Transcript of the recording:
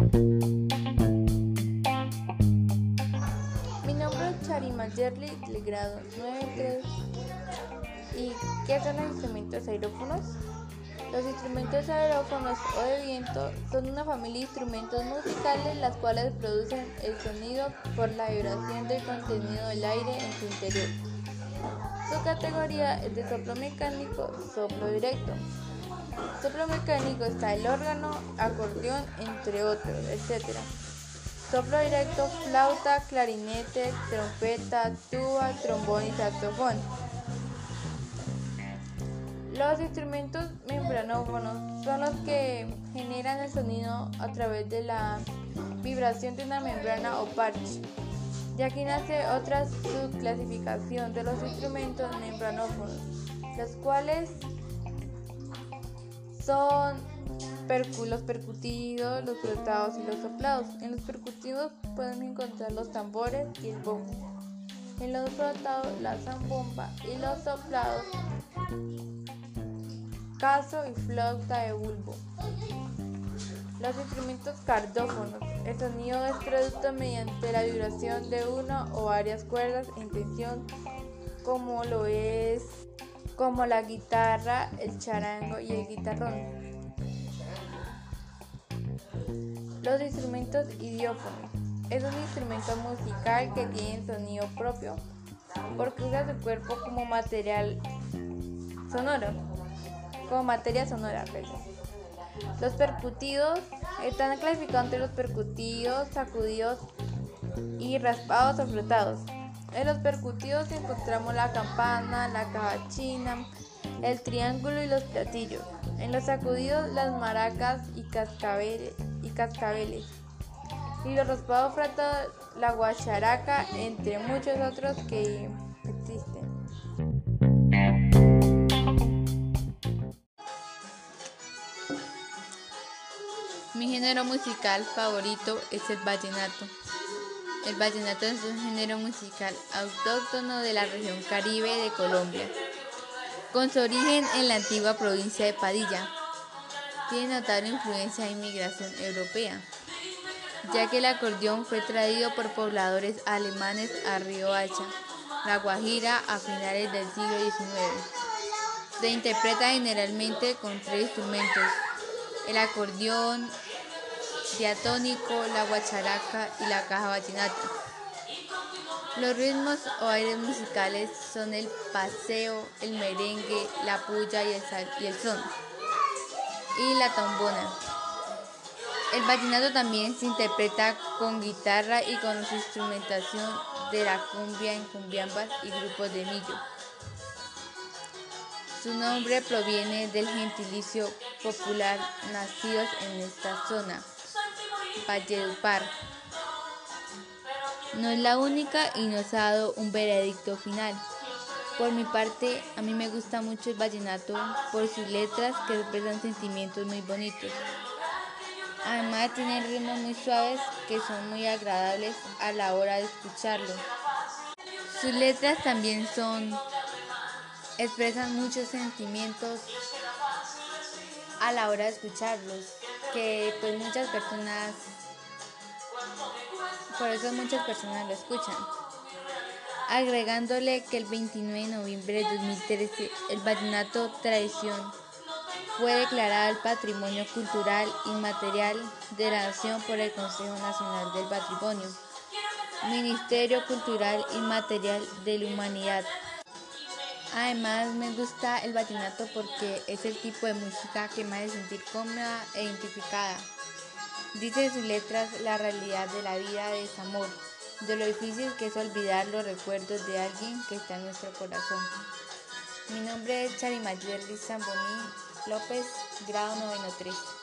Mi nombre es Charima Yerli, del grado 9.3. ¿Y qué son los instrumentos aerófonos? Los instrumentos aerófonos o de viento son una familia de instrumentos musicales las cuales producen el sonido por la vibración del contenido del aire en su interior. Su categoría es de soplo mecánico, soplo directo. Soplo mecánico está el órgano, acordeón, entre otros, etc. Soplo directo, flauta, clarinete, trompeta, tuba, trombón y saxofón. Los instrumentos membranófonos son los que generan el sonido a través de la vibración de una membrana o parche. De aquí nace otra subclasificación de los instrumentos membranófonos, los cuales son los percutidos, los flotados y los soplados. En los percutidos pueden encontrar los tambores y el bombo. En los flotados la zambomba y los soplados caso y flauta de bulbo. Los instrumentos cardófonos. El sonido es producto mediante la vibración de una o varias cuerdas en tensión, como lo es como la guitarra, el charango y el guitarrón. Los instrumentos idiófonos. Es un instrumento musical que tiene sonido propio porque usa su cuerpo como material sonoro como materia sonora. Los percutidos están clasificados entre los percutidos, sacudidos y raspados o flotados. En los percutidos encontramos la campana, la cabachina, el triángulo y los platillos. En los sacudidos las maracas y cascabeles. Y, cascabeles. y los raspados flotados la guacharaca, entre muchos otros que existen. Mi género musical favorito es el vallenato. El vallenato es un género musical autóctono de la región caribe de Colombia, con su origen en la antigua provincia de Padilla. Tiene notable influencia de inmigración europea, ya que el acordeón fue traído por pobladores alemanes a Río Hacha, La Guajira, a finales del siglo XIX. Se interpreta generalmente con tres instrumentos, el acordeón, diatónico, la guacharaca y la caja vallenata. Los ritmos o aires musicales son el paseo, el merengue, la puya y el, son. Y la tombona. El vallenato también se interpreta con guitarra y con su instrumentación de la cumbia en cumbiambas y grupos de millo. Su nombre proviene del gentilicio popular nacidos en esta zona. Valledupar. No es la única y nos ha dado un veredicto final. Por mi parte, a mí me gusta mucho el vallenato por sus letras que expresan sentimientos muy bonitos. Además tiene ritmos muy suaves que son muy agradables a la hora de escucharlo. Sus letras también son expresan muchos sentimientos a la hora de escucharlos que pues muchas personas, por eso muchas personas lo escuchan. Agregándole que el 29 de noviembre de 2013 el vallenato tradición fue declarado el Patrimonio Cultural Inmaterial de la Nación por el Consejo Nacional del Patrimonio, Ministerio Cultural Inmaterial de la Humanidad. Además me gusta el vallenato porque es el tipo de música que me hace sentir cómoda e identificada. Dice en sus letras la realidad de la vida de desamor, de lo difícil que es olvidar los recuerdos de alguien que está en nuestro corazón. Mi nombre es Charimayer Zamboní López, grado 93.